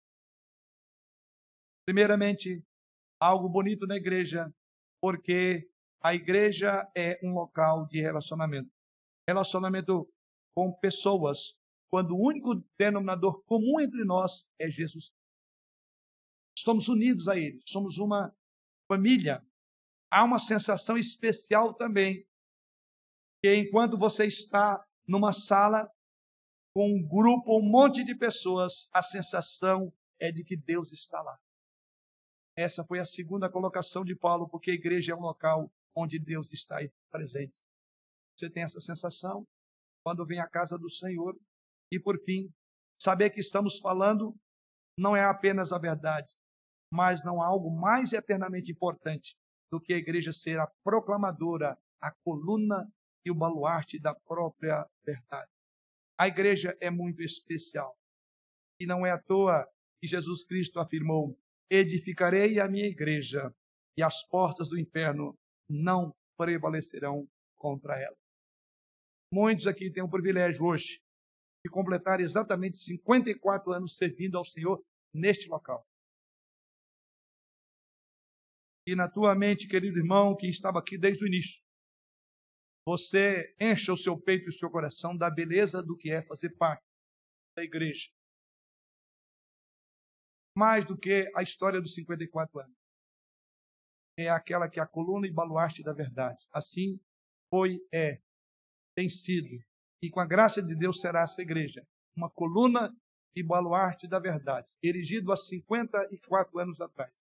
[SPEAKER 1] Primeiramente, algo bonito na igreja, porque a igreja é um local de relacionamento. Relacionamento com pessoas, quando o único denominador comum entre nós é Jesus. Estamos unidos a Ele, somos uma família. Há uma sensação especial também, que enquanto você está numa sala com um grupo, um monte de pessoas, a sensação é de que Deus está lá. Essa foi a segunda colocação de Paulo, porque a igreja é um local onde Deus está presente. Você tem essa sensação quando vem à casa do Senhor? E por fim, saber que estamos falando não é apenas a verdade, mas não há algo mais eternamente importante do que a igreja ser a proclamadora, a coluna e o baluarte da própria verdade. A igreja é muito especial. E não é à toa que Jesus Cristo afirmou: edificarei a minha igreja e as portas do inferno não prevalecerão contra ela. Muitos aqui têm o privilégio hoje de completar exatamente 54 anos servindo ao Senhor neste local. E na tua mente, querido irmão, que estava aqui desde o início, você encha o seu peito e o seu coração da beleza do que é fazer parte da igreja mais do que a história dos 54 anos. É aquela que é a coluna e baluarte da verdade. Assim foi, é, tem sido. E com a graça de Deus será essa igreja. Uma coluna e baluarte da verdade, erigido há 54 anos atrás.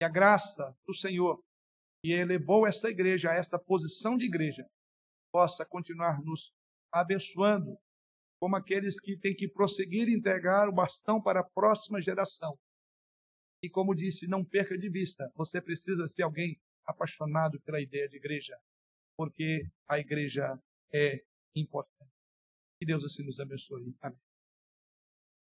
[SPEAKER 1] E a graça do Senhor, que elevou esta igreja a esta posição de igreja, possa continuar nos abençoando como aqueles que têm que prosseguir e entregar o bastão para a próxima geração. E como disse, não perca de vista, você precisa ser alguém apaixonado pela ideia de igreja, porque a igreja é importante. Que Deus assim nos abençoe. Amém.